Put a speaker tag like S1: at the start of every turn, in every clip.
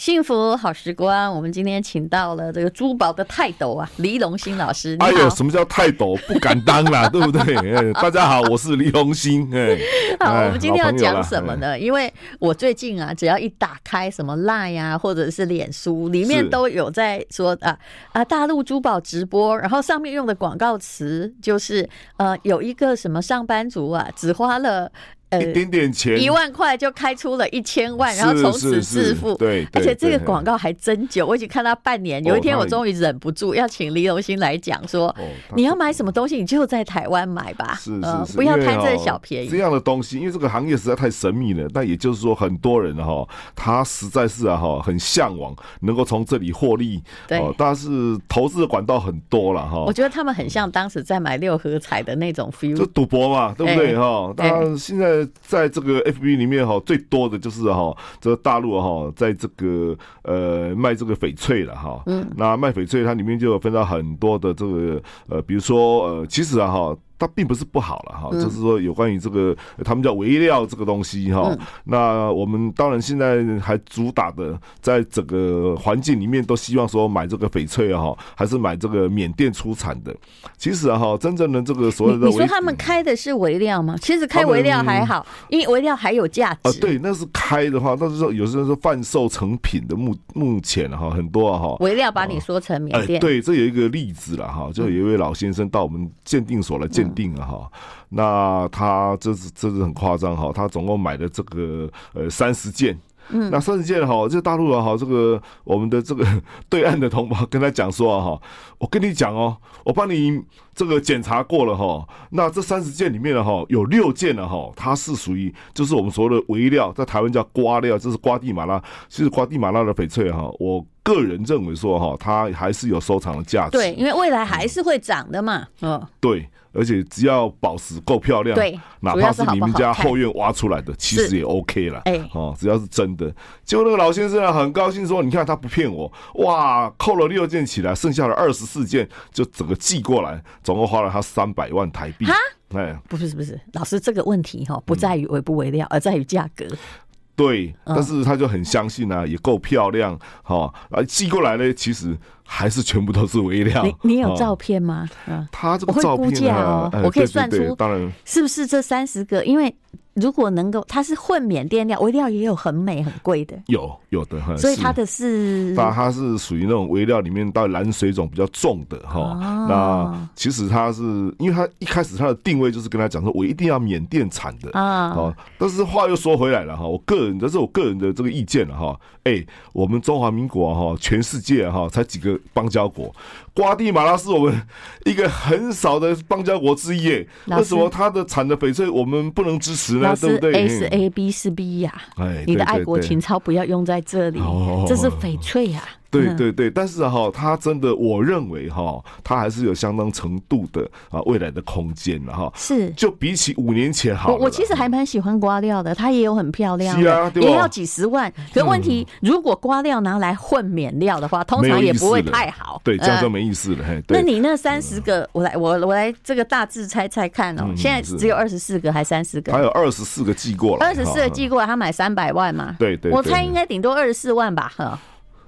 S1: 幸福好时光，我们今天请到了这个珠宝的泰斗啊，黎龙兴老师。
S2: 哎呦，什么叫泰斗？不敢当啦，对不对？哎，大家好，我是黎龙兴。哎，
S1: 好，我们今天要讲什么呢？因为我最近啊，只要一打开什么 Line 啊，或者是脸书，里面都有在说啊啊，大陆珠宝直播，然后上面用的广告词就是呃，有一个什么上班族啊，只花了。
S2: 呃，一点点钱，
S1: 一万块就开出了一千万，然后从此致富。
S2: 对，
S1: 而且这个广告还真久，我已经看到半年。有一天我终于忍不住要请黎龙兴来讲说，你要买什么东西，你就在台湾买吧，
S2: 是是是，
S1: 不要贪这小便宜。
S2: 这样的东西，因为这个行业实在太神秘了。但也就是说，很多人哈，他实在是啊哈，很向往能够从这里获利。对，但是投资的管道很多了哈。
S1: 我觉得他们很像当时在买六合彩的那种 feel，
S2: 就赌博嘛，对不对哈？但现在。在这个 FB 里面哈，最多的就是哈，这个大陆哈，在这个呃卖这个翡翠了哈。嗯。那卖翡翠，它里面就有分到很多的这个呃，比如说呃，其实啊哈。它并不是不好了哈，就是说有关于这个他们叫微料这个东西哈。那我们当然现在还主打的，在整个环境里面都希望说买这个翡翠啊哈，还是买这个缅甸出产的。其实啊哈，真正的这个所有的，
S1: 你说他们开的是微料吗？其实开微料还好，因为微料还有价值。
S2: 啊，对，那是开的话，那是说有时候是贩售成品的目目前哈很多哈。
S1: 微料把你说成缅甸，
S2: 对，这有一个例子了哈，就有一位老先生到我们鉴定所来鉴。定了哈，那他这是这是很夸张哈，他总共买了这个呃三十件，嗯，那三十件哈，这大陆人哈，这个我们的这个对岸的同胞跟他讲说哈，我跟你讲哦，我帮你这个检查过了哈，那这三十件里面的哈，有六件的哈，它是属于就是我们所谓的微料，在台湾叫瓜料，这是瓜地马拉，其实瓜地马拉的翡翠哈，我。个人认为说哈，它还是有收藏的价值。
S1: 对，因为未来还是会涨的嘛。嗯，
S2: 对，而且只要宝石够漂亮，对，哪怕是你们家后院挖出来的，其实也 OK 了。哎，哦，只要是真的。结果那个老先生很高兴说：“你看他不骗我，哇，扣了六件起来，剩下的二十四件就整个寄过来，总共花了他三百万台币。”哈，哎，不是不是，老师这个问题哈，不在于微不微料，而在于价格。对，但是他就很相信啊，也够漂亮，哈，啊寄过来呢，其实还是全部都是微量。
S1: 你你有照片吗？嗯，
S2: 他这个照片啊，
S1: 我可以算出，当然是不是这三十个？因为。如果能够，它是混缅甸料，微料也有很美很贵的，
S2: 有有的哈，
S1: 所以它的是，
S2: 那它是属于那种微料里面带蓝水种比较重的哈。哦、那其实它是，因为它一开始它的定位就是跟他讲说，我一定要缅甸产的啊。哦，但是话又说回来了哈，我个人这是我个人的这个意见了哈。哎、欸，我们中华民国哈，全世界哈才几个邦交国。瓜地马拉是我们一个很少的邦交国之一，为什么它的产的翡翠我们不能支持呢？对不对
S1: ？A 是 A B 是 B 呀，哎，你的爱国情操不要用在这里，这是翡翠呀。
S2: 对对对，但是哈，他真的，我认为哈，他还是有相当程度的啊未来的空间了哈。是，就比起五年前好。
S1: 我我其实还蛮喜欢瓜料的，它也有很漂亮的，也要几十万。可问题，如果瓜料拿来混免料的话，通常也不会太好。
S2: 对，这样就没意思了。嘿，
S1: 那你那三十个，我来我我来这个大致猜猜看哦。现在只有二十四个还三十个？
S2: 还有二十四个寄过来，
S1: 二十四个寄过来，他买三百万嘛？
S2: 对对，
S1: 我猜应该顶多二十四万吧？哈。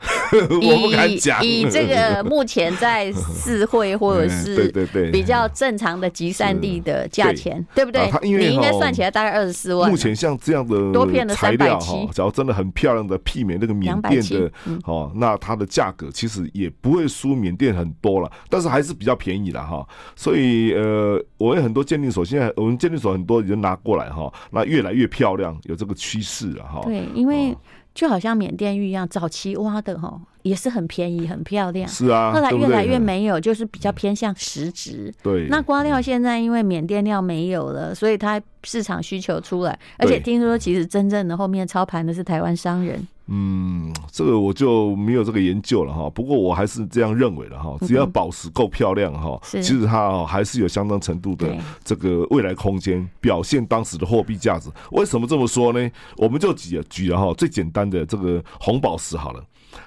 S2: 我不敢讲，
S1: 以这个目前在四会或者是 比较正常的集散地的价钱，对不对？你应该算起来大概二十四万。
S2: 目前像这样的多片的材料哈，只要真的很漂亮的媲美那个缅甸的，哦，那它的价格其实也不会输缅甸很多了，但是还是比较便宜了哈。所以呃，我有很多鉴定所，现在我们鉴定所很多已经拿过来哈，那越来越漂亮，有这个趋势了哈。
S1: 对，因为。就好像缅甸玉一样，早期挖的哈也是很便宜、很漂亮。
S2: 是啊，
S1: 后来越来越没有，就是比较偏向实质。对，那瓜料现在因为缅甸料没有了，所以它市场需求出来，而且听说其实真正的后面操盘的是台湾商人。
S2: 嗯，这个我就没有这个研究了哈。不过我还是这样认为的哈，只要宝石够漂亮哈，其实它还是有相当程度的这个未来空间，表现当时的货币价值。为什么这么说呢？我们就举举了哈最简单的这个红宝石好了，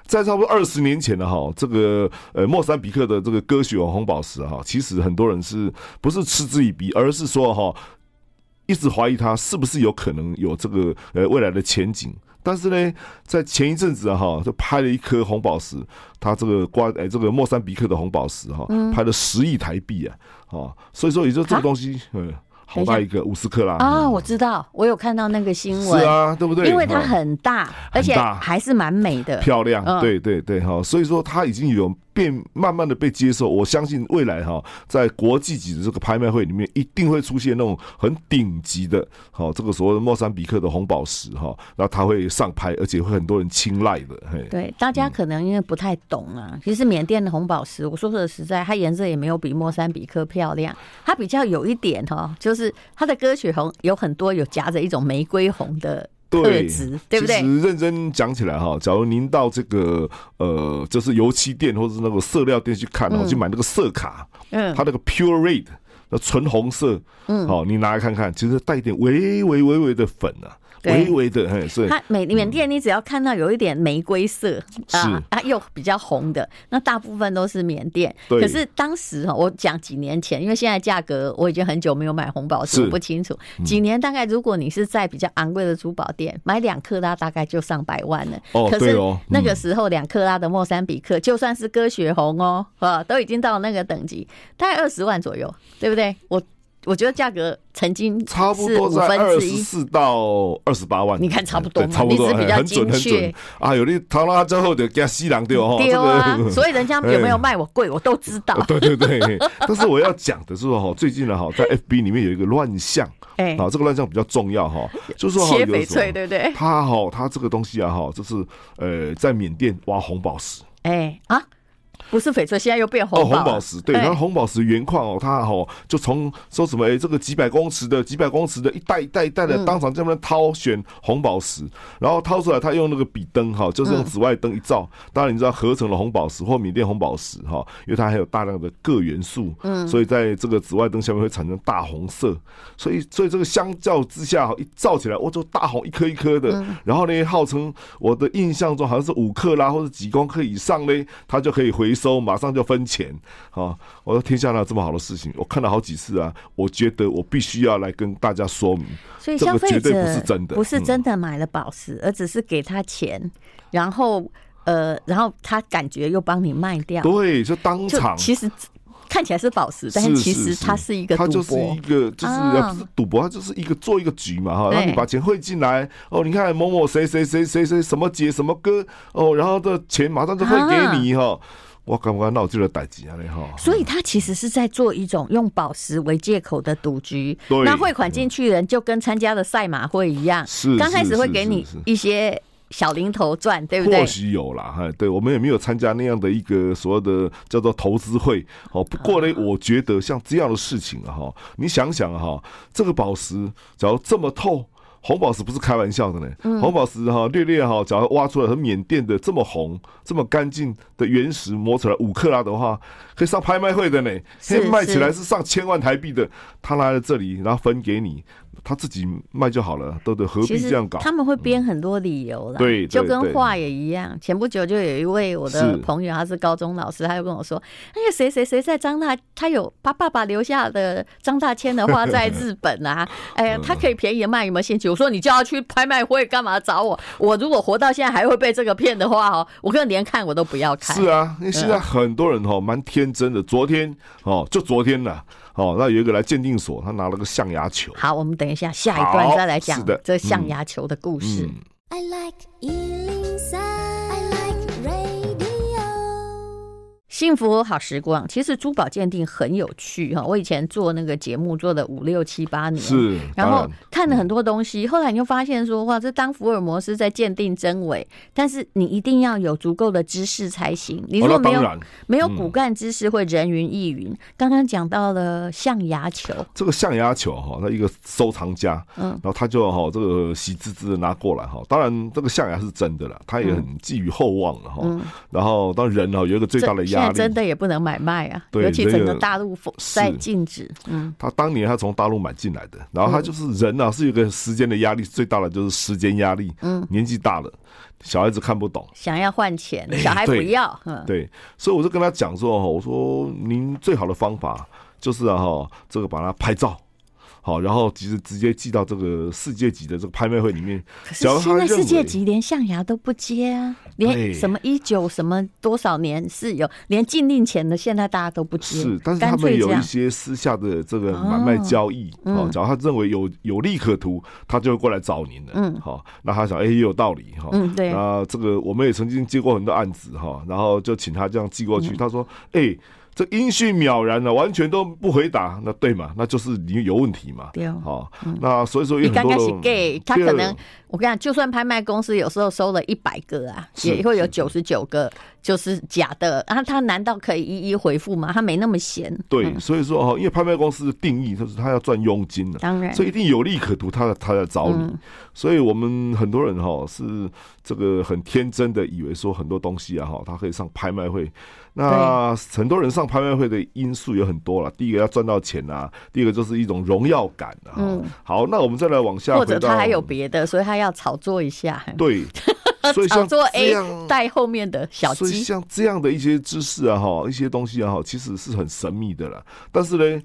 S2: 在差不多二十年前的哈这个呃莫桑比克的这个歌曲红宝石哈，其实很多人是不是嗤之以鼻，而是说哈一直怀疑它是不是有可能有这个呃未来的前景。但是呢，在前一阵子啊哈，就拍了一颗红宝石，它这个关哎这个莫桑比克的红宝石哈，拍了十亿台币啊，啊，所以说也就这个东西嗯。好大一个五十克拉
S1: 啊！我知道，我有看到那个新闻。
S2: 是啊，对不对？
S1: 因为它很大，而且还是蛮美的，
S2: 漂亮。对对对，哈，所以说它已经有。变慢慢的被接受，我相信未来哈，在国际级的这个拍卖会里面，一定会出现那种很顶级的，好这个所谓的莫桑比克的红宝石哈，那它会上拍，而且会很多人青睐的。嘿，
S1: 对，大家可能因为不太懂啊，其实缅甸的红宝石，我说说实在，它颜色也没有比莫桑比克漂亮，它比较有一点哈，就是它的歌曲红有很多有夹着一种玫瑰红的。对，对不对？
S2: 其实认真讲起来哈，假如您到这个呃，就是油漆店或者是那个色料店去看，哦、嗯，去买那个色卡，嗯，它那个 pure red，那纯红色，嗯，好，你拿来看看，其实带一点微微微微的粉啊。微微的，哎，所以
S1: 它缅缅甸，你只要看到有一点玫瑰色，是啊，它又比较红的，那大部分都是缅甸。可是当时哈，我讲几年前，因为现在价格我已经很久没有买红宝石，我不清楚。几年大概，如果你是在比较昂贵的珠宝店买两克拉，大概就上百万了。哦，可是那个时候两克拉的莫桑比克，就算是歌雪红哦，啊，都已经到那个等级，大概二十万左右，对不对？我。我觉得价格曾经
S2: 差不多在二十四到二十八万，
S1: 你看差不多，
S2: 差不多，
S1: 比较精确
S2: 啊。有的淘到之后的加西郎对哦，
S1: 对啊。所以人家有没有卖我贵，我都知道。
S2: 对对对，但是我要讲的是说哈，最近呢哈，在 FB 里面有一个乱象，哎，啊，这个乱象比较重要哈，就是说
S1: 切翡翠，对不对？
S2: 他哈，他这个东西啊哈，就是呃，在缅甸挖红宝石，
S1: 哎啊。不是翡翠，现在又变红、哦、红宝石。对，然后红宝石原矿哦，它哦就从说什么哎，这个几百公尺的、几百公尺的一袋一袋一袋的，当场这边掏选红宝石，嗯、然后掏出来，他用那个笔灯哈，就是用紫外灯一照，嗯、当然你知道合成了红宝石或缅甸红宝石哈，因为它还有大量的铬元素，嗯，所以在这个紫外灯下面会产生大红色，所以所以这个相较之下一照起来，我就大红一颗一颗的，嗯、然后呢，号称我的印象中好像是五克拉或者几公克以上呢，它就可以回。收马上就分钱，啊！我说天下哪有这么好的事情？我看了好几次啊，我觉得我必须要来跟大家说明，所以消费者
S2: 不是真的，
S1: 不是真的买了宝石，嗯、而只是给他钱，然后呃，然后他感觉又帮你卖掉，
S2: 对，就当场
S1: 其实看起来是宝石，但是其实它是一个赌博，
S2: 它就是一个就是不是赌博，它就是一个做一个局嘛哈，让你把钱汇进来哦，你看某某谁谁谁谁谁什么姐什么哥哦，然后的钱马上就会给你哈。我刚刚闹这个代志啊！哈，
S1: 所以他其实是在做一种用宝石为借口的赌局。对，那汇款进去的人就跟参加的赛马会一样，是刚开始会给你一些小零头赚，对不对？
S2: 或许有啦，哈，对我们也没有参加那样的一个所谓的叫做投资会。好，不过呢，我觉得像这样的事情啊，哈，你想想哈，这个宝石假如这么透。红宝石不是开玩笑的呢，红宝石哈略略哈，假如挖出来和缅甸的这么红、这么干净的原石磨出来五克拉的话，可以上拍卖会的呢，卖起来是上千万台币的。他来了这里，然后分给你。他自己卖就好了，对对，何必这样搞？
S1: 他们会编很多理由啦，对，就跟画也一样。前不久就有一位我的朋友，他是高中老师，他就跟我说：“哎呀，谁谁谁在张大，他有他爸爸留下的张大千的画在日本啊，哎呀，他可以便宜卖，有没有兴趣？”我说：“你叫他去拍卖会干嘛找我？我如果活到现在还会被这个骗的话哦，我可能连看我都不要看。”
S2: 是啊，因为现在很多人哈蛮天真的。昨天哦，就昨天了。哦，那有一个来鉴定所，他拿了个象牙球。
S1: 好，我们等一下下一段再来讲这象牙球的故事。I like 幸福好时光，其实珠宝鉴定很有趣哈。我以前做那个节目做了五六七八年，是，然后看了很多东西。后来你就发现说，哇，这当福尔摩斯在鉴定真伪，但是你一定要有足够的知识才行。你如果没有没有骨干知识，会人云亦云。刚刚讲到了象牙球，
S2: 这个象牙球哈，那一个收藏家，嗯，然后他就哈这个喜滋滋的拿过来哈。当然这个象牙是真的了，他也很寄予厚望了哈。然后当人哈有一个最大的压。
S1: 真的也不能买卖啊，对尤其整个大陆在禁止。嗯，
S2: 他当年他从大陆买进来的，然后他就是人啊，是有个时间的压力，最大的就是时间压力。嗯，年纪大了，小孩子看不懂，
S1: 想要换钱，小孩不要。
S2: 嗯、对，所以我就跟他讲说，我说您最好的方法就是啊哈，这个把它拍照。好，然后其实直接寄到这个世界级的这个拍卖会里面。
S1: 可是现在世界级连象牙都不接啊，连什么一九什么多少年是有，连禁令前的现在大家都不接。
S2: 是，但是他们有一些私下的这个买卖交易，哦，假如他认为有有利可图，他就会过来找您的。嗯，好，那他想，哎，也有道理哈。嗯，对。那这个我们也曾经接过很多案子哈，然后就请他这样寄过去，他说，哎。这音讯渺然了，完全都不回答，那对嘛？那就是你有问题嘛？对哦，那所以说有很多人，
S1: 他可能我跟你讲，就算拍卖公司有时候收了一百个啊，也会有九十九个就是假的啊。他难道可以一一回复吗？他没那么闲。
S2: 对，所以说哈，因为拍卖公司的定义就是他要赚佣金的，当然，所以一定有利可图，他他在找你。所以我们很多人哈是这个很天真的以为说很多东西啊哈，他可以上拍卖会。那很多人上拍卖会的因素有很多了，第一个要赚到钱啊，第二个就是一种荣耀感啊。嗯，好，那我们再来往下，
S1: 或者他还有别的，所以他要炒作一下。
S2: 对，所以像
S1: 炒作 A 带后面的小鸡，
S2: 所以像这样的一些知识啊，哈，一些东西啊，哈，其实是很神秘的了。但是呢，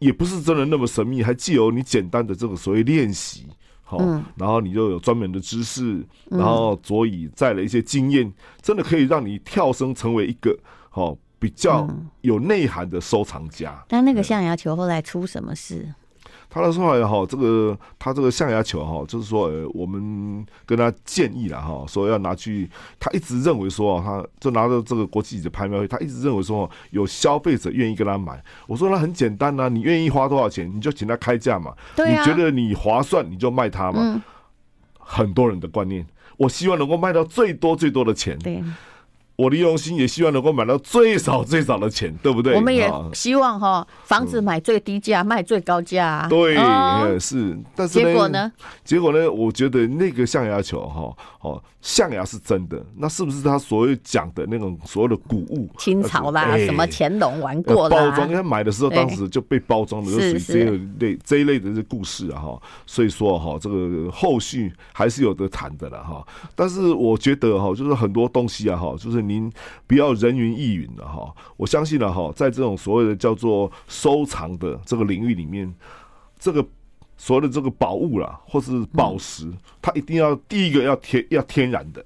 S2: 也不是真的那么神秘，还既有你简单的这个所谓练习。好，然后你就有专门的知识，然后所以再了一些经验，真的可以让你跳升成为一个好比较有内涵的收藏家。
S1: 但那个象牙球后来出什么事？
S2: 他的说法哈，这个他这个象牙球哈，就是说，呃，我们跟他建议了哈，说要拿去。他一直认为说，他就拿着这个国际级的拍卖会，他一直认为说，有消费者愿意跟他买。我说那很简单呐，你愿意花多少钱，你就请他开价嘛。对啊。你觉得你划算，你就卖他嘛。嗯。很多人的观念，我希望能够卖到最多最多的钱。对。我的用心也希望能够买到最少最少的钱，对不对？
S1: 我们也希望哈，房子买最低价，卖最高价。
S2: 对，是。但是结果呢？结果呢？我觉得那个象牙球哈，哦，象牙是真的，那是不是他所有讲的那种所有的古物？
S1: 清朝啦，什么乾隆玩过啦？
S2: 包装，因为买的时候当时就被包装的，就属于这一类这一类的这故事啊哈。所以说哈，这个后续还是有的谈的了哈。但是我觉得哈，就是很多东西啊哈，就是。您不要人云亦云了哈，我相信了哈，在这种所谓的叫做收藏的这个领域里面，这个所谓的这个宝物啦，或是宝石，它一定要第一个要天要天然的，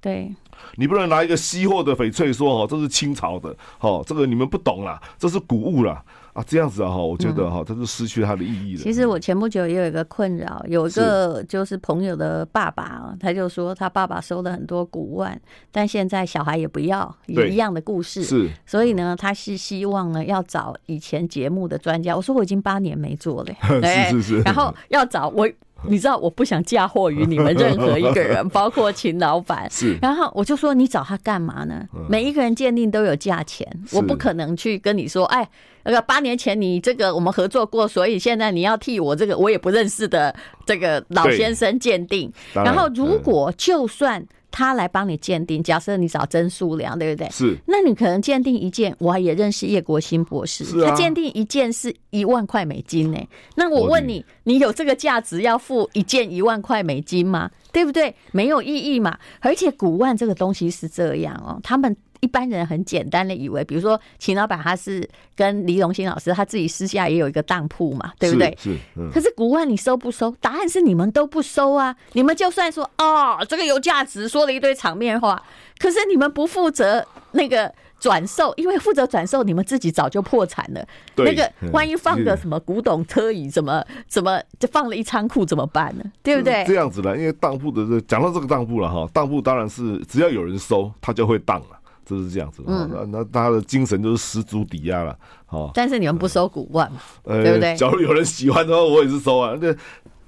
S1: 对，
S2: 你不能拿一个西货的翡翠说哦，这是清朝的，哦，这个你们不懂啦，这是古物啦。啊，这样子啊，哈，我觉得哈，它就失去它的意义了。
S1: 其实我前不久也有一个困扰，有一个就是朋友的爸爸，他就说他爸爸收了很多古玩，但现在小孩也不要，也一样的故事。是，所以呢，他是希望呢要找以前节目的专家。我说我已经八年没做了，是是是。然后 要找我。你知道我不想嫁祸于你们任何一个人，包括秦老板。是，然后我就说你找他干嘛呢？每一个人鉴定都有价钱，我不可能去跟你说，哎，那个八年前你这个我们合作过，所以现在你要替我这个我也不认识的这个老先生鉴定。然后如果就算。他来帮你鉴定，假设你找曾树良，对不对？是。那你可能鉴定一件，我也认识叶国兴博士，啊、他鉴定一件是一万块美金呢。那我问你，你有这个价值要付一件一万块美金吗？对不对？没有意义嘛。而且古玩这个东西是这样哦，他们。一般人很简单的以为，比如说秦老板他是跟黎荣兴老师他自己私下也有一个当铺嘛，对不对？是。是嗯、可是古玩你收不收？答案是你们都不收啊！你们就算说哦，这个有价值，说了一堆场面话，可是你们不负责那个转售，因为负责转售，你们自己早就破产了。对那个万一放个什么古董车椅，怎么怎么就放了一仓库怎么办呢？对不对？这
S2: 样子的，因为当铺的这讲到这个当铺了哈，当铺当然是只要有人收，他就会当了。就是这样子，嗯，那那他的精神就是十足抵押了，好。但是你们不收古玩，嘛，对不对？假如有人喜欢的话，我也是收啊。那。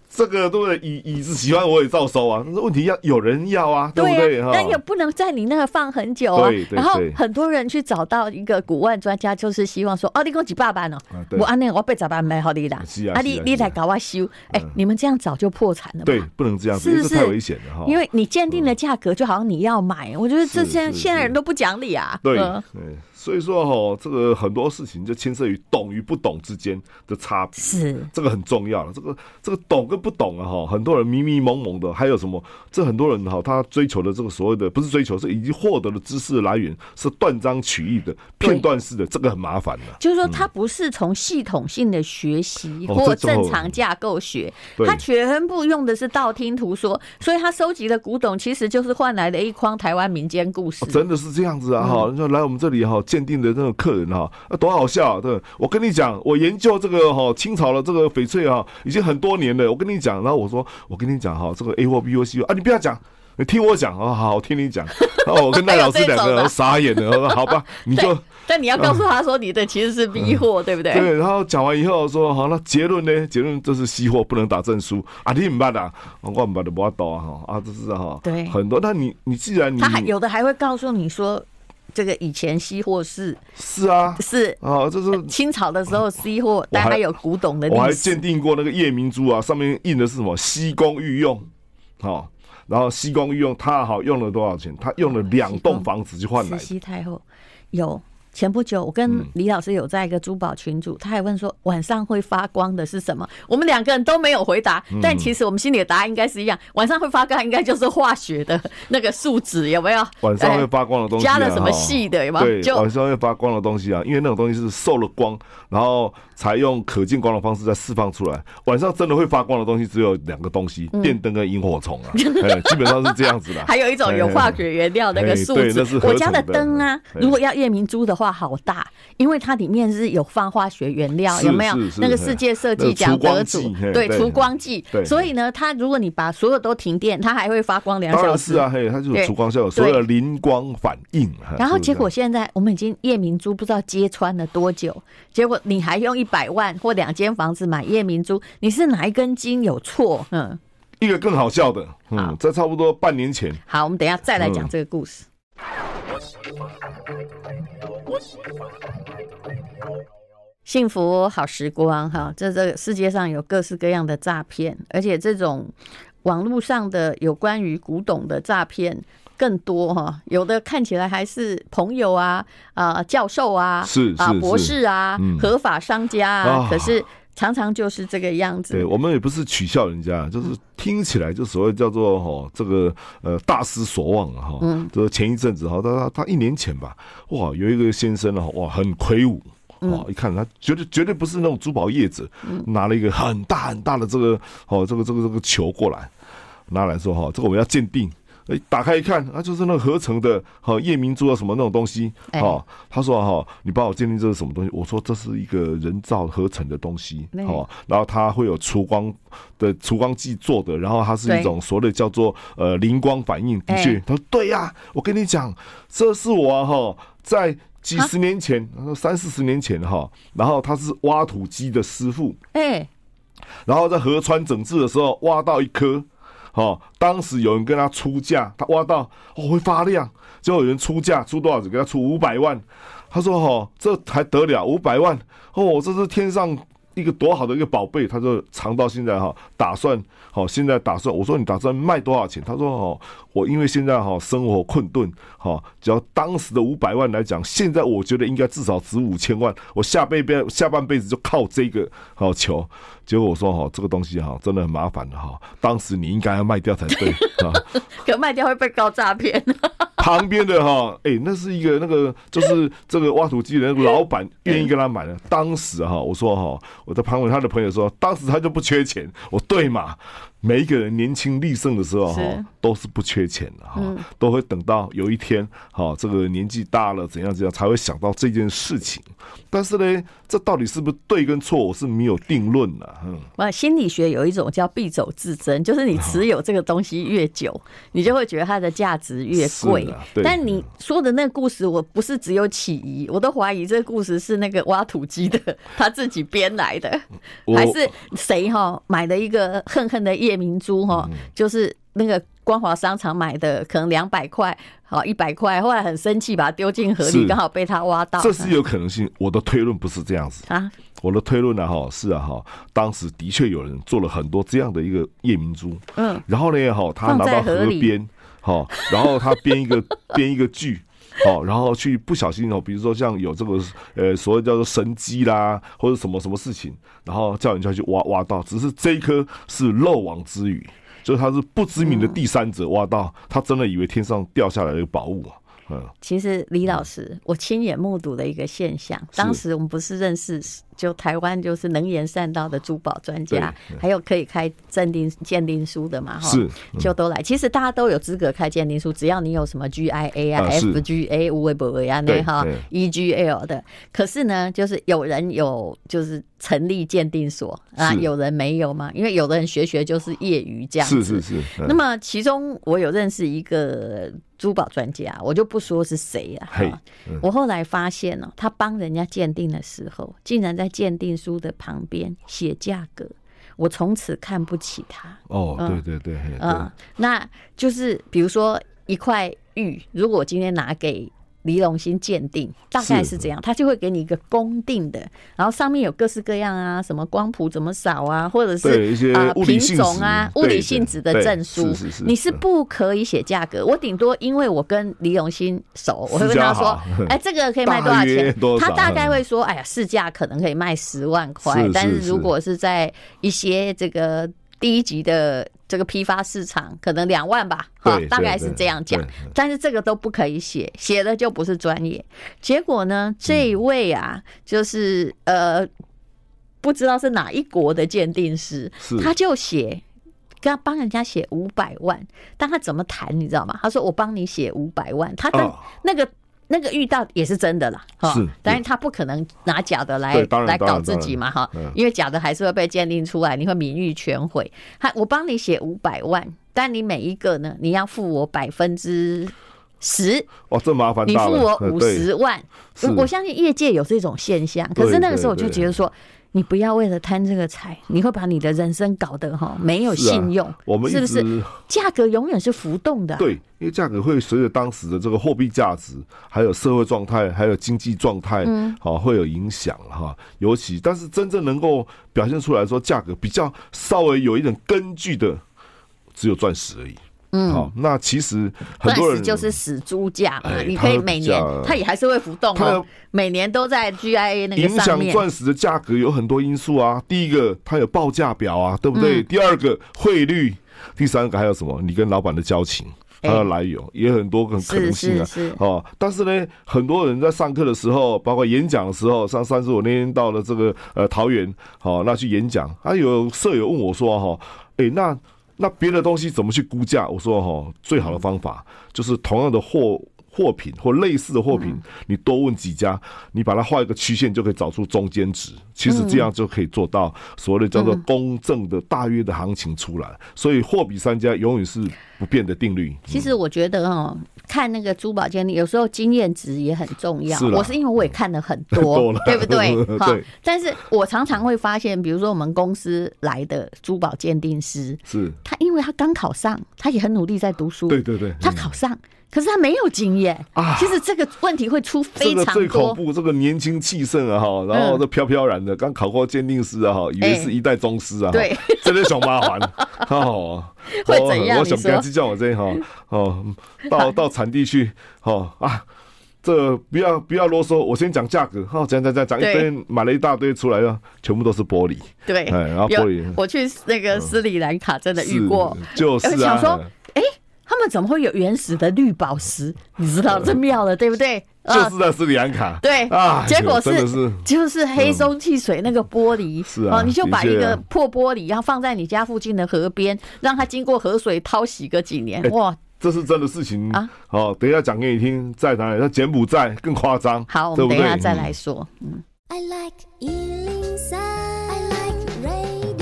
S2: 这个对不对？椅椅子喜欢我也照收啊，但是问题要有人要啊，对不对？但也不能在你那个放很久啊。然后很多人去找到一个古玩专家，就是希望说：“哦，你给我几百万哦，我安那我被咋办买好你的？啊，你你来搞我修？哎，你们这样早就破产了。对，不能这样子，是太危险了哈。因为你鉴定的价格就好像你要买，我觉得这些现在人都不讲理啊。对对。所以说哈，这个很多事情就牵涉于懂与不懂之间的差别，是这个很重要了。这个这个懂跟不懂啊哈，很多人迷迷蒙蒙的，还有什么？这很多人哈，他追求的这个所谓的不是追求，是已经获得的知识来源是断章取义的、片段式的，这个很麻烦的。
S1: 就是说，他不是从系统性的学习或正常架构学，他全部用的是道听途说，所以他收集的古董其实就是换来的一筐台湾民间故事。
S2: 真的是这样子啊哈！来我们这里哈鉴定的那种客人哈，啊多好笑！啊对，我跟你讲，我研究这个哈清朝的这个翡翠啊，已经很多年了。我跟你讲，然后我说，我跟你讲哈，这个 A 货 B 货 C 货啊，你不要讲。你听我讲啊，好，我听你讲。然后我跟 赖老师两个人傻眼了。我说好吧，你就。
S1: 但你要告诉他说，你的其实是 B 货，对不对？
S2: 对。然后讲完以后说好，那结论呢？结论这是 C 货，不能打证书啊！你唔办啊，我唔办的，不要倒啊！哈啊，这是哈。对。很多，那你你既然你
S1: 他还有的还会告诉你说，这个以前西货是
S2: 是啊
S1: 是
S2: 啊，这是
S1: 清朝的时候西货，但还有古董的。
S2: 我还鉴定过那个夜明珠啊，上面印的是什么？西宫御用，好。然后西宫御用，他好用了多少钱？他用了两栋房子就换来的。
S1: 慈禧太后有。前不久，我跟李老师有在一个珠宝群组，他还问说晚上会发光的是什么？我们两个人都没有回答，但其实我们心里的答案应该是一样，晚上会发光应该就是化学的那个树脂，有没有？
S2: 晚上会发光的东西
S1: 加了什么细的有没有？
S2: 对，晚上会发光的东西啊，因为那种东西是受了光，然后采用可见光的方式再释放出来。晚上真的会发光的东西只有两个东西：电灯跟萤火虫啊，基本上是这样子的。
S1: 还有一种有化学原料那个树脂，我家的灯啊，如果要夜明珠的话。好大，因为它里面是有放化学原料，有没有？那个世界设计奖得主，对，除光剂。所以呢，它如果你把所有都停电，它还会发光两小时。
S2: 是啊，嘿，它就有除光效，所有的灵光反应。
S1: 然后结果现在我们已经夜明珠不知道揭穿了多久，结果你还用一百万或两间房子买夜明珠，你是哪一根筋有错？嗯，
S2: 一个更好笑的，嗯，在差不多半年前。
S1: 好，我们等一下再来讲这个故事。幸福好时光哈，这这个世界上有各式各样的诈骗，而且这种网络上的有关于古董的诈骗更多哈。有的看起来还是朋友啊啊教授啊是啊博士啊合法商家啊，可是。常常就是这个样子。
S2: 对，我们也不是取笑人家，就是听起来就所谓叫做哈这个呃大失所望了哈。嗯。就是前一阵子哈，他他他一年前吧，哇，有一个先生啊，哇，很魁梧，哇，一看他绝对绝对不是那种珠宝业者，拿了一个很大很大的这个哦这个这个这个球过来，拿来说哈，这个我们要鉴定。哎，打开一看，啊，就是那个合成的，哈，夜明珠啊，什么那种东西，哈，他说哈，你帮我鉴定这是什么东西？我说这是一个人造合成的东西，哈，然后它会有除光的除光剂做的，然后它是一种所谓的叫做呃灵光反应，的确，他说对呀，我跟你讲，这是我哈在几十年前，他说三四十年前哈，然后他是挖土机的师傅，哎，然后在河川整治的时候挖到一颗。哦，当时有人跟他出价，他挖到哦会发亮，就有人出价出多少钱？给他出五百万。他说：“哦，这还得了？五百万哦，这是天上。”一个多好的一个宝贝，他就藏到现在哈，打算好现在打算，我说你打算卖多少钱？他说哦，我因为现在哈生活困顿哈，只要当时的五百万来讲，现在我觉得应该至少值五千万，我下辈辈下半辈子就靠这个好球。结果我说哈，这个东西哈真的很麻烦的哈，当时你应该要卖掉才对啊，
S1: 可卖掉会被告诈骗。
S2: 旁边的哈，哎，那是一个那个，就是这个挖土机的老板愿意跟他买的。当时哈，我说哈，我在旁边他的朋友说，当时他就不缺钱，我对嘛。每一个人年轻力盛的时候哈，都是不缺钱的哈，都会等到有一天哈，这个年纪大了怎样怎样才会想到这件事情。但是呢，这到底是不是对跟错，我是没有定论的。嗯，
S1: 那，心理学有一种叫必走自珍，就是你持有这个东西越久，你就会觉得它的价值越贵。但你说的那个故事，我不是只有起疑，我都怀疑这个故事是那个挖土机的 他自己编来的，还是谁哈买了一个恨恨的夜明珠哈，就是那个光华商场买的，可能两百块，好一百块，后来很生气，把它丢进河里，刚好被他挖到。
S2: 这是有可能性。我的推论不是这样子啊，我的推论呢，哈是啊，哈，当时的确有人做了很多这样的一个夜明珠，嗯，然后呢，哈，他拿到河边，好，然后他编一个 编一个剧。好，然后去不小心哦，比如说像有这个呃所谓叫做神机啦，或者什么什么事情，然后叫人家去挖挖到，只是这一颗是漏网之鱼，就是他是不知名的第三者挖到，他真的以为天上掉下来的一个宝物啊。嗯，
S1: 其实李老师，我亲眼目睹的一个现象，当时我们不是认识。就台湾就是能言善道的珠宝专家，还有可以开鉴定鉴定书的嘛，哈，是就都来。其实大家都有资格开鉴定书，只要你有什么 GIA 啊、FGA、无为不为啊那哈 EGL 的。可是呢，就是有人有就是成立鉴定所啊，有人没有嘛？因为有的人学学就是业余这样子。是是是。那么其中我有认识一个珠宝专家，我就不说是谁了哈。我后来发现呢，他帮人家鉴定的时候，竟然在鉴定书的旁边写价格，我从此看不起他。
S2: 哦，对对对，
S1: 嗯，那就是比如说一块玉，如果我今天拿给。李龙心鉴定大概是这样，他就会给你一个公定的，然后上面有各式各样啊，什么光谱怎么扫啊，或者是啊品种啊、物理性质的证书，你是不可以写价格。我顶多因为我跟李龙心熟，我会问他说：“哎，这个可以卖多少钱？”他大概会说：“哎呀，市价可能可以卖十万块，但是如果是在一些这个。”第一级的这个批发市场可能两万吧，哈，大概是这样讲。但是这个都不可以写，写的就不是专业。结果呢，这一位啊，就是呃，不知道是哪一国的鉴定师，他就写，跟他帮人家写五百万，但他怎么谈你知道吗？他说我帮你写五百万，他的那个。那个遇到也是真的啦，哈，当然他不可能拿假的来来搞自己嘛，哈，因为假的还是会被鉴定出来，你会名誉全毁。他我帮你写五百万，但你每一个呢，你要付我百分之十，
S2: 哦，这麻烦，
S1: 你付我五十万，我相信业界有这种现象，可是那个时候我就觉得说。你不要为了贪这个财，你会把你的人生搞得哈没有信用。
S2: 我们
S1: 是不是价格永远是浮动的？
S2: 对，因为价格会随着当时的这个货币价值，还有社会状态，还有经济状态，嗯，好会有影响哈。尤其，但是真正能够表现出来说价格比较稍微有一点根据的，只有钻石而已。嗯，好，那其实很多人
S1: 就是死猪价嘛，你可以每年它也还是会浮动哦，每年都在 GIA 那个上面。
S2: 影响钻石的价格有很多因素啊，第一个它有报价表啊，对不对？第二个汇率，第三个还有什么？你跟老板的交情，它的来由也很多个可能性啊。哦，但是呢，很多人在上课的时候，包括演讲的时候，上上次我那天到了这个呃桃园，好，那去演讲，啊，有舍友问我说哈，哎，那。那别的东西怎么去估价？我说哈，最好的方法就是同样的货货品或类似的货品，你多问几家，你把它画一个曲线，就可以找出中间值。其实这样就可以做到所谓的叫做公正的大约的行情出来。所以货比三家永远是不变的定律。
S1: 其实我觉得哦。看那个珠宝鉴定，有时候经验值也很重要。我是因为我也看了很多，对不对？好，但是我常常会发现，比如说我们公司来的珠宝鉴定师，是他，因为他刚考上，他也很努力在读书。对对对，他考上，可是他没有经验啊。其实这个问题会出非常多。
S2: 最恐怖，这个年轻气盛啊哈，然后这飘飘然的，刚考过鉴定师啊哈，以为是一代宗师啊，对，真的小麻烦，哦。
S1: 会怎样？
S2: 我想跟他叫我这哈哦，到 到产地去哦啊，这不要不要啰嗦，我先讲价格哈，讲讲讲讲一堆，买了一大堆出来了，全部都是玻璃。对，然后玻璃。
S1: 我去那个斯里兰卡真的遇过，
S2: 就是
S1: 想说，哎，他们怎么会有原始的绿宝石？你知道这妙了，对不对？
S2: 就是在斯里兰卡，
S1: 对啊，结果是就是黑松汽水那个玻璃，是啊，你就把一个破玻璃，然后放在你家附近的河边，让它经过河水淘洗个几年，哇，
S2: 这是真的事情啊！好，等一下讲给你听，在哪里？在柬埔寨更夸张。
S1: 好，我们等一下再来说。嗯。I like Radio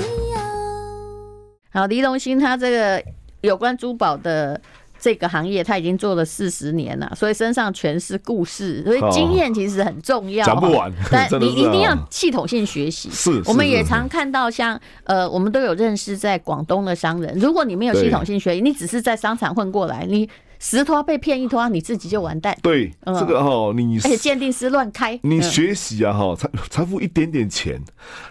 S1: 好，李龙兴他这个有关珠宝的。这个行业他已经做了四十年了，所以身上全是故事，所以经验其实很重要。
S2: 讲不完，
S1: 但 你一定要系统性学习。是，我们也常看到像呃，我们都有认识在广东的商人，如果你没有系统性学习，你只是在商场混过来，你十拖被骗一拖，你自己就完蛋。
S2: 对，嗯、这个哈，你
S1: 而且鉴定师乱开，
S2: 你学习啊哈，才才付一点点钱，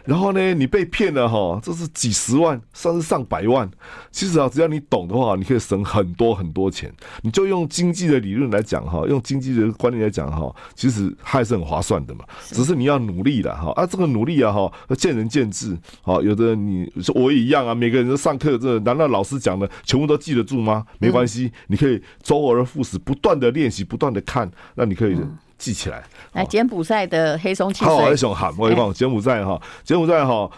S2: 然后呢，你被骗了哈，这是几十万，甚至上百万。其实啊，只要你懂的话，你可以省很多很多钱。你就用经济的理论来讲哈，用经济的观念来讲哈，其实还是很划算的嘛。只是你要努力了哈，啊，这个努力啊哈，见仁见智。好，有的你我也一样啊，每个人都上课，这难道老师讲的全部都记得住吗？没关系，你可以周而复始，不断的练习，不断的看，那你可以记起来。
S1: 来柬埔寨的黑松汽水，
S2: 好，黑松喊，我讲，柬埔寨哈，柬埔寨哈，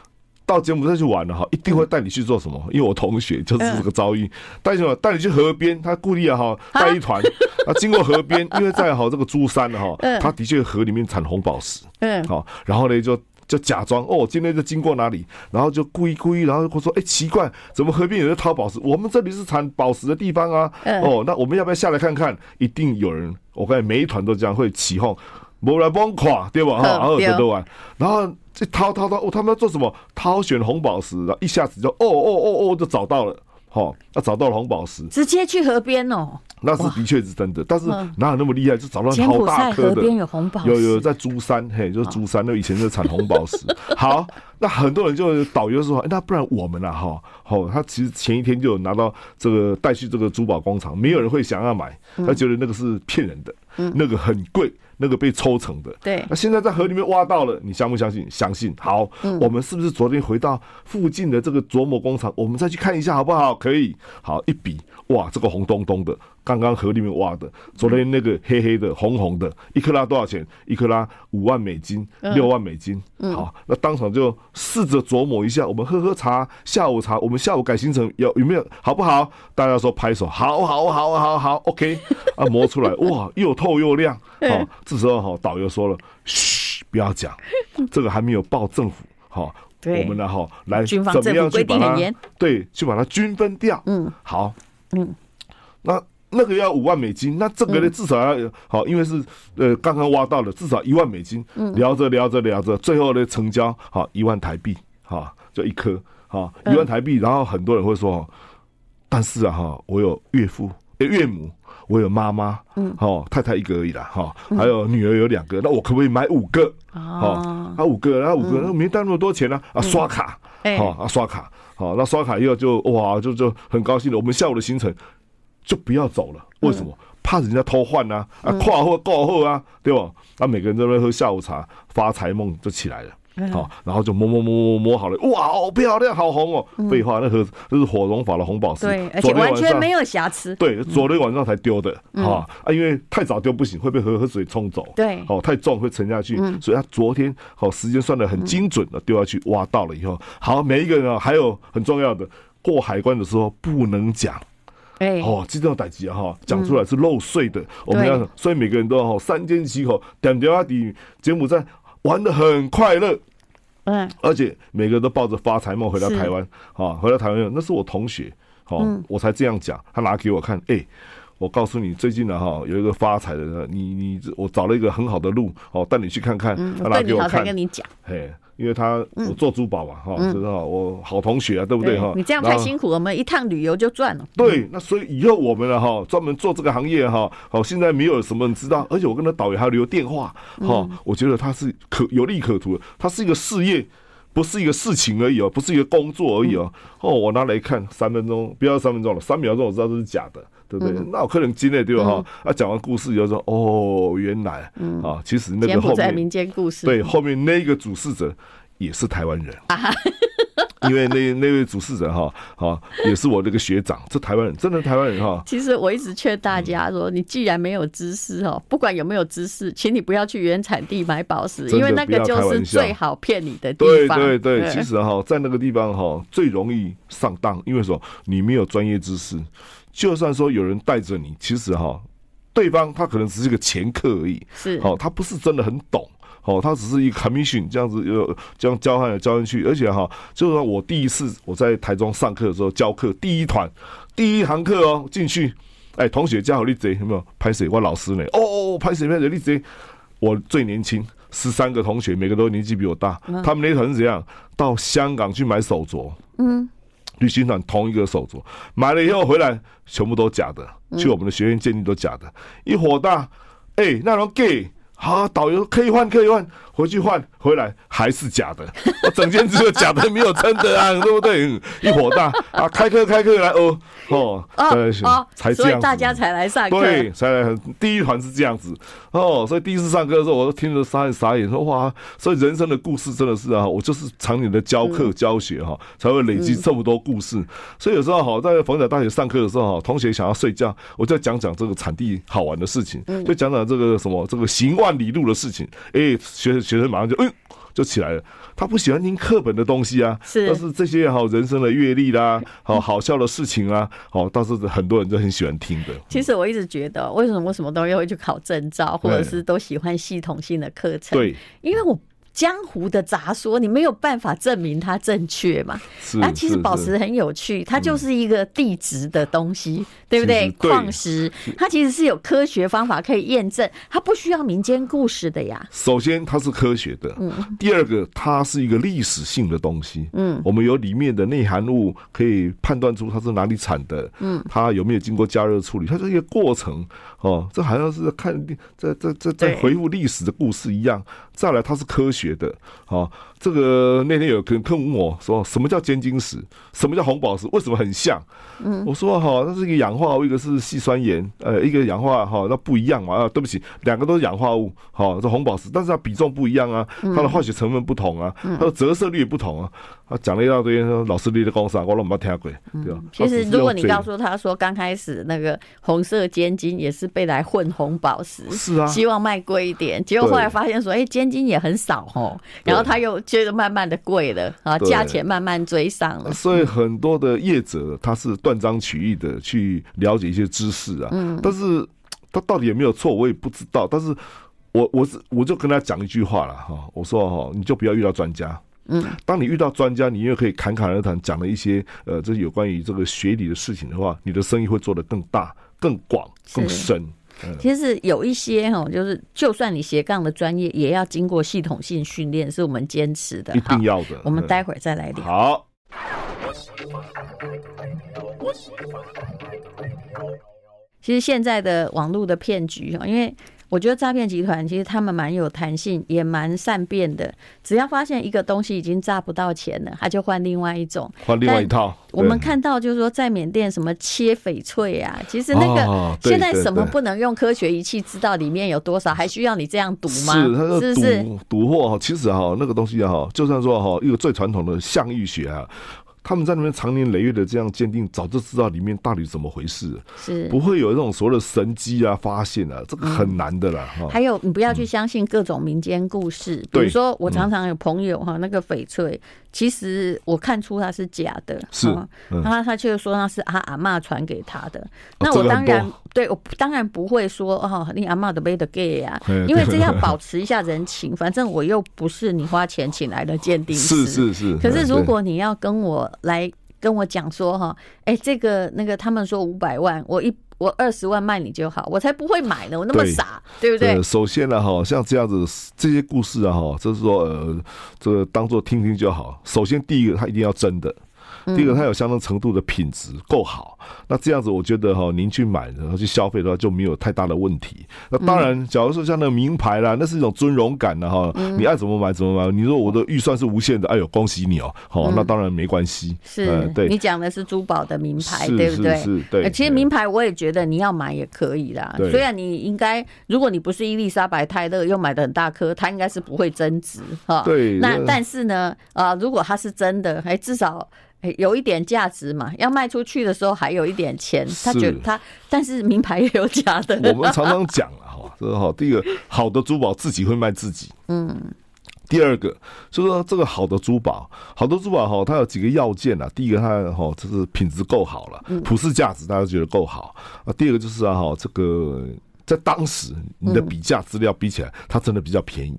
S2: 到柬埔寨去玩了哈，一定会带你去做什么？因为我同学就是这个遭遇，带什么？带你去河边，他故意啊哈，带一团 啊，经过河边，因为在好这个珠山哈，他的确河里面产红宝石，嗯，好，然后呢就。就假装哦，今天就经过哪里，然后就故意故意，然后会说：“哎、欸，奇怪，怎么河边有人掏宝石？我们这里是产宝石的地方啊！嗯、哦，那我们要不要下来看看？一定有人，我感觉每一团都这样会起哄，没来帮垮，对吧？哈，然后都玩，然后这掏掏掏，哦，他们要做什么？掏选红宝石，然后一下子就哦哦哦哦，就找到了。”好，他找到了红宝石，
S1: 直接去河边哦。
S2: 那是的确是真的，但是哪有那么厉害？就找到好大颗的。
S1: 河边有红宝石，
S2: 有有在珠山，嘿，就是珠山，那以前就产红宝石。好，那很多人就导游说，那不然我们啊，哈，好，他其实前一天就有拿到这个带去这个珠宝工厂，没有人会想要买，他觉得那个是骗人的，那个很贵。那个被抽成的，
S1: 对，
S2: 那现在在河里面挖到了，你相不相信？相信。好，嗯、我们是不是昨天回到附近的这个琢磨工厂，我们再去看一下好不好？可以。好，一比，哇，这个红彤彤的，刚刚河里面挖的，昨天那个黑黑的、红红的，一克拉多少钱？一克拉五万美金，六万美金。好，那当场就试着琢磨一下，我们喝喝茶，下午茶，我们下午改行程，有有没有？好不好？大家说拍手，好好好好好，OK。啊，磨出来，哇，又透又亮。好。这时候哈，导游说了，嘘，不要讲，这个还没有报政府。好，我们呢哈来怎么样去把它对，去把它均分掉。嗯，好，嗯，那那个要五万美金，那这个呢至少要好，因为是呃刚刚挖到了，至少一万美金。聊着聊着聊着，最后呢成交好一万台币，哈，就一颗，好一万台币。然后很多人会说，但是啊哈，我有岳父、岳母。我有妈妈，嗯，好，太太一个而已啦，哈，还有女儿有两个，那我可不可以买五个？好，啊五个，那五个，那没带那么多钱呢，啊刷卡，好啊刷卡，好，那刷卡以后就哇就就很高兴了。我们下午的行程就不要走了，为什么？怕人家偷换呐，啊跨货过后啊，对吧？那每个人都在喝下午茶，发财梦就起来了。好，然后就摸摸摸摸摸好了，哇，好漂亮，好红哦！废话，那盒那是火龙法的红宝石，
S1: 对，而且完全没有瑕疵。
S2: 对，昨天晚上才丢的，哈啊，因为太早丢不行，会被河河水冲走。
S1: 对，
S2: 哦，太重会沉下去，所以他昨天好时间算的很精准的丢下去，挖到了以后，好，每一个人啊，还有很重要的，过海关的时候不能讲，哎，哦，这种代志哈，讲出来是漏税的，我们要，所以每个人都要哈三缄其口，点点啊底，柬埔寨玩的很快乐。嗯，而且每个人都抱着发财梦回到台湾，好，回到台湾，那是我同学，好，我才这样讲，他拿给我看，哎，我告诉你，最近呢，哈，有一个发财的，你你我找了一个很好的路，哦，带你去看看，他拿给我看，
S1: 跟你讲，
S2: 嘿。因为他我做珠宝嘛，哈，知道我好同学啊，对不对哈？
S1: 你这样太辛苦，我们一趟旅游就赚了。
S2: 对，那所以以后我们呢，哈，专门做这个行业哈，好，现在没有什么人知道，而且我跟他导游还留电话，哈，我觉得他是可有利可图的，他是一个事业，不是一个事情而已哦，不是一个工作而已哦。哦，我拿来看三分钟，不要三分钟了，三秒钟我知道这是假的。对不对？那我可能经历对吧？哈，啊，讲完故事以后说，哦，原来，啊，其实那个后面
S1: 民间故事，
S2: 对，后面那个主事者也是台湾人，因为那那位主事者哈，哈，也是我那个学长，是台湾人，真的台湾人哈。
S1: 其实我一直劝大家说，你既然没有知识哦，不管有没有知识，请你不要去原产地买宝石，因为那个就是最好骗你的地方。
S2: 对对对，其实哈，在那个地方哈，最容易上当，因为说你没有专业知识。就算说有人带着你，其实哈，对方他可能只是个前客而已，是，好，他不是真的很懂，哦，他只是一个 commission 这样子，有这样交换来交换去，而且哈，就是说我第一次我在台中上课的时候教课，第一团第一堂课哦进去，哎，同学加好利贼有没有？拍谁？我老师呢？哦哦，拍谁？拍谁？利贼，我最年轻，十三个同学，每个都年纪比我大，他们那团是怎样？到香港去买手镯，嗯。旅行团同一个手镯，买了以后回来全部都假的，去我们的学院鉴定都假的，一火大，哎，那种 gay。好，导游可以换，可以换，回去换，回来还是假的。我整天只有假的，没有真的啊，对不对？一火大啊，开课开课来哦哦哦，才这样，所以
S1: 大家才来上课，
S2: 对，才来。第一团是这样子哦，所以第一次上课的时候，我都听着傻眼傻眼，说哇，所以人生的故事真的是啊，我就是常年的教课教学哈，才会累积这么多故事。所以有时候哈，在逢甲大学上课的时候哈，同学想要睡觉，我就讲讲这个产地好玩的事情，就讲讲这个什么这个行万里路的事情，哎、欸，学学生马上就嗯就起来了。他不喜欢听课本的东西啊，是，但是这些好人生的阅历啦，好 好笑的事情啊，好，倒是很多人都很喜欢听的。
S1: 其实我一直觉得，为什么我什么东西会去考证照，或者是都喜欢系统性的课程？对，因为我。江湖的杂说，你没有办法证明它正确嘛？那其实宝石很有趣，它就是一个地质的东西，对不对？矿石，它其实是有科学方法可以验证，它不需要民间故事的呀。
S2: 首先，它是科学的。嗯。第二个，它是一个历史性的东西。嗯。我们有里面的内含物，可以判断出它是哪里产的。嗯。它有没有经过加热处理？它是一个过程。哦，这好像是看在在在在回顾历史的故事一样。再来，它是科学的。好，这个那天有客人问我说：“什么叫尖晶石？什么叫红宝石？为什么很像？”嗯，我说：“哈，那是一个氧化物，一个是细酸盐，呃，一个氧化哈，那不一样嘛。啊，对不起，两个都是氧化物。好，这红宝石，但是它比重不一样啊，它的化学成分不同啊，它的折射率也不同啊。”他讲了一大堆，说老师你的公司啊，我都没听过，对吧？
S1: 其实如果你告诉他说，刚开始那个红色尖晶也是被来混红宝石，是啊，希望卖贵一点，结果后来发现说，哎，尖晶也很少哦，然后他又接着慢慢的贵了啊，价钱慢慢追上了。
S2: 所以很多的业者他是断章取义的去了解一些知识啊，嗯，但是他到底有没有错，我也不知道。但是我我是我就跟他讲一句话了哈，我说哈，你就不要遇到专家。嗯，当你遇到专家，你又可以侃侃而谈，讲了一些呃，这有关于这个学理的事情的话，你的生意会做得更大、更广、更深。嗯、
S1: 其实有一些哈，就是就算你斜杠的专业，也要经过系统性训练，是我们坚持的，
S2: 一定要的。
S1: 我们待会儿再来聊。
S2: 好。
S1: 其实现在的网络的骗局哈，因为。我觉得诈骗集团其实他们蛮有弹性，也蛮善变的。只要发现一个东西已经诈不到钱了，他就换另外一种，
S2: 换另外一套。
S1: 我们看到就是说，在缅甸什么切翡翠啊，其实那个现在什么不能用科学仪器知道里面有多少，还需要你这样赌吗？
S2: 是，他说赌赌货哈，其实哈那个东西哈，就算说哈一个最传统的象玉学啊。他们在那边长年累月的这样鉴定，早就知道里面到底怎么回事，是。不会有那种所谓的神机啊发现啊，这个很难的啦。哈，还有
S1: 你不要去相信各种民间故事，比如说我常常有朋友哈，那个翡翠。其实我看出他是假的，是，他他却说那是他阿嬷传给他的。那我当然对我当然不会说哦，你阿妈的背的 gay 啊，因为这要保持一下人情。反正我又不是你花钱请来的鉴定师，
S2: 是是是。
S1: 可是如果你要跟我来跟我讲说哈，哎，这个那个他们说五百万，我一。我二十万卖你就好，我才不会买呢！我那么傻，对，对不对？
S2: 呃、首先呢，哈，像这样子这些故事啊，哈，就是说，呃，这个当做听听就好。首先，第一个，它一定要真的。第一个，它有相当程度的品质够好，那这样子我觉得哈，您去买然后去消费的话就没有太大的问题。那当然，假如说像那个名牌啦，那是一种尊荣感的哈，你爱怎么买怎么买。你说我的预算是无限的，哎呦，恭喜你哦，好，那当然没关系。
S1: 是，对，你讲的是珠宝的名牌，对不对？是，对。其实名牌我也觉得你要买也可以啦。虽然你应该，如果你不是伊丽莎白泰勒又买的很大颗，它应该是不会增值哈。对。那但是呢，啊，如果它是真的，哎，至少。哎，有一点价值嘛，要卖出去的时候还有一点钱。他觉得他，但是名牌也有假的。
S2: 我们常常讲了哈，这个哈，第一个好的珠宝自己会卖自己。嗯。第二个就是说，这个好的珠宝，好的珠宝哈，它有几个要件啊。第一个，它哈就是品质够好了，普世价值大家觉得够好啊。第二个就是啊哈，这个在当时你的比价资料比起来，它真的比较便宜。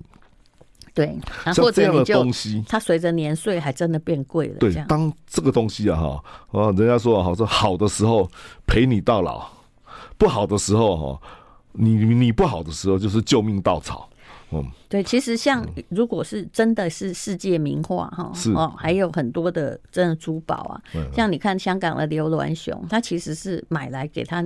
S1: 对，然后或者你就它随着年岁还真的变贵了。
S2: 对，当这个东西啊哈，啊，人家说好说好的时候陪你到老，不好的时候哈，你你不好的时候就是救命稻草。嗯，
S1: 对，其实像如果是真的是世界名画哈，
S2: 是
S1: 哦，还有很多的真的珠宝啊，像你看香港的刘銮雄，他其实是买来给他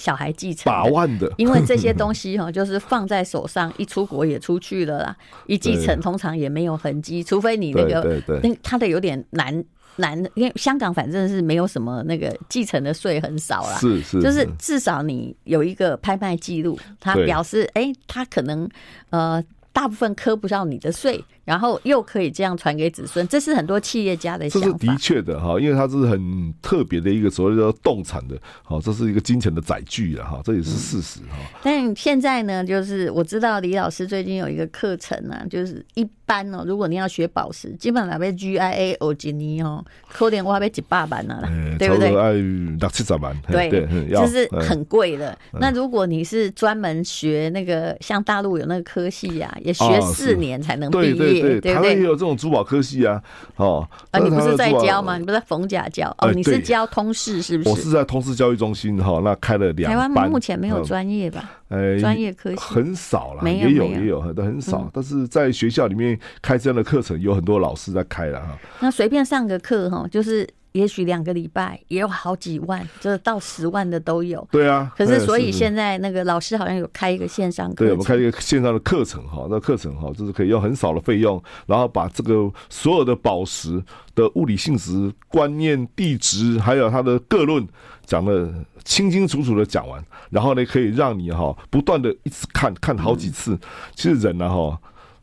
S1: 小孩继承
S2: 把万的，
S1: 因为这些东西哈，就是放在手上，一出国也出去了啦，一继承通常也没有痕迹，除非你那个那他的有点难。难，因为香港反正是没有什么那个继承的税很少啦，
S2: 是是，
S1: 就是。至少你有一个拍卖记录，他表示哎，他可能呃大部分磕不上你的税。然后又可以这样传给子孙，这是很多企业家的想法。
S2: 这是的确的哈，因为它是很特别的一个所谓叫动产的，好，这是一个金钱的载具了哈，这也是事实哈、嗯。
S1: 但现在呢，就是我知道李老师最近有一个课程啊，就是一般哦，如果你要学宝石，基本上被 GIA 欧吉尼哦，扣点花被几百万了啦，对不对？
S2: 爱六七十万，
S1: 对，就是很贵的。那如果你是专门学那个，像大陆有那个科系呀、啊，也学四年才能毕业。
S2: 对，台湾也有这种珠宝科系啊，哦，
S1: 啊，你不是在教吗？你不是在逢甲教？哦，你是教通识是不是？
S2: 我是在通识教育中心哈，那开了两班。台湾
S1: 目前没有专业吧？
S2: 呃，
S1: 专业科系
S2: 很少了，也有也有，但很少。但是在学校里面开这样的课程，有很多老师在开了哈。
S1: 那随便上个课哈，就是。也许两个礼拜也有好几万，就是到十万的都有。
S2: 对啊，
S1: 可是所以现在那个老师好像有开一个线上课，
S2: 对，我们开一个线上的课程哈，那课程哈就是可以用很少的费用，然后把这个所有的宝石的物理性质、观念、地质，还有它的各论讲的清清楚楚的讲完，然后呢可以让你哈不断的一直看看好几次。其实人呢哈。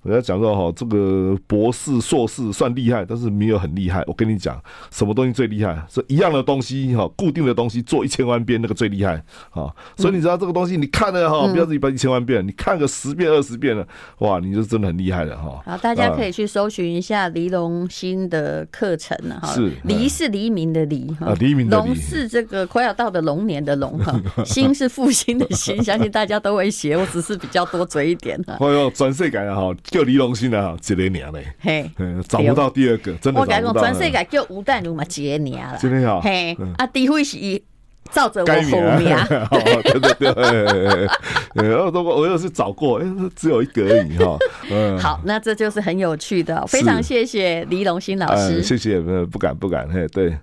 S2: 人家讲说哈，这个博士、硕士算厉害，但是没有很厉害。我跟你讲，什么东西最厉害？是一样的东西哈，固定的东西做一千万遍，那个最厉害啊！所以你知道这个东西，你看了哈，不要自己背一千万遍，你看个十遍、二十遍了，哇，你就真的很厉害了哈。
S1: 好，大家可以去搜寻一下黎龙新的课程了哈。是黎是黎明的黎哈，
S2: 黎明的。龙
S1: 是这个快要到的龙年的龙哈，兴是复兴的新，相信大家都会写，我只是比较多嘴一点哈。
S2: 哎呦，转世改了哈。叫李龙兴啊，一个娘嘞，嘿，找不到第二个，真的。
S1: 我讲讲，全世界叫吴淡如嘛，一个娘了。
S2: 真的好，
S1: 嘿，啊，除非是照着我后名，
S2: 对对对，然后我我又是找过，哎，只有一个而已哈。嗯，
S1: 好，那这就是很有趣的，非常谢谢黎龙兴老师，
S2: 谢谢，不敢不敢，嘿，对。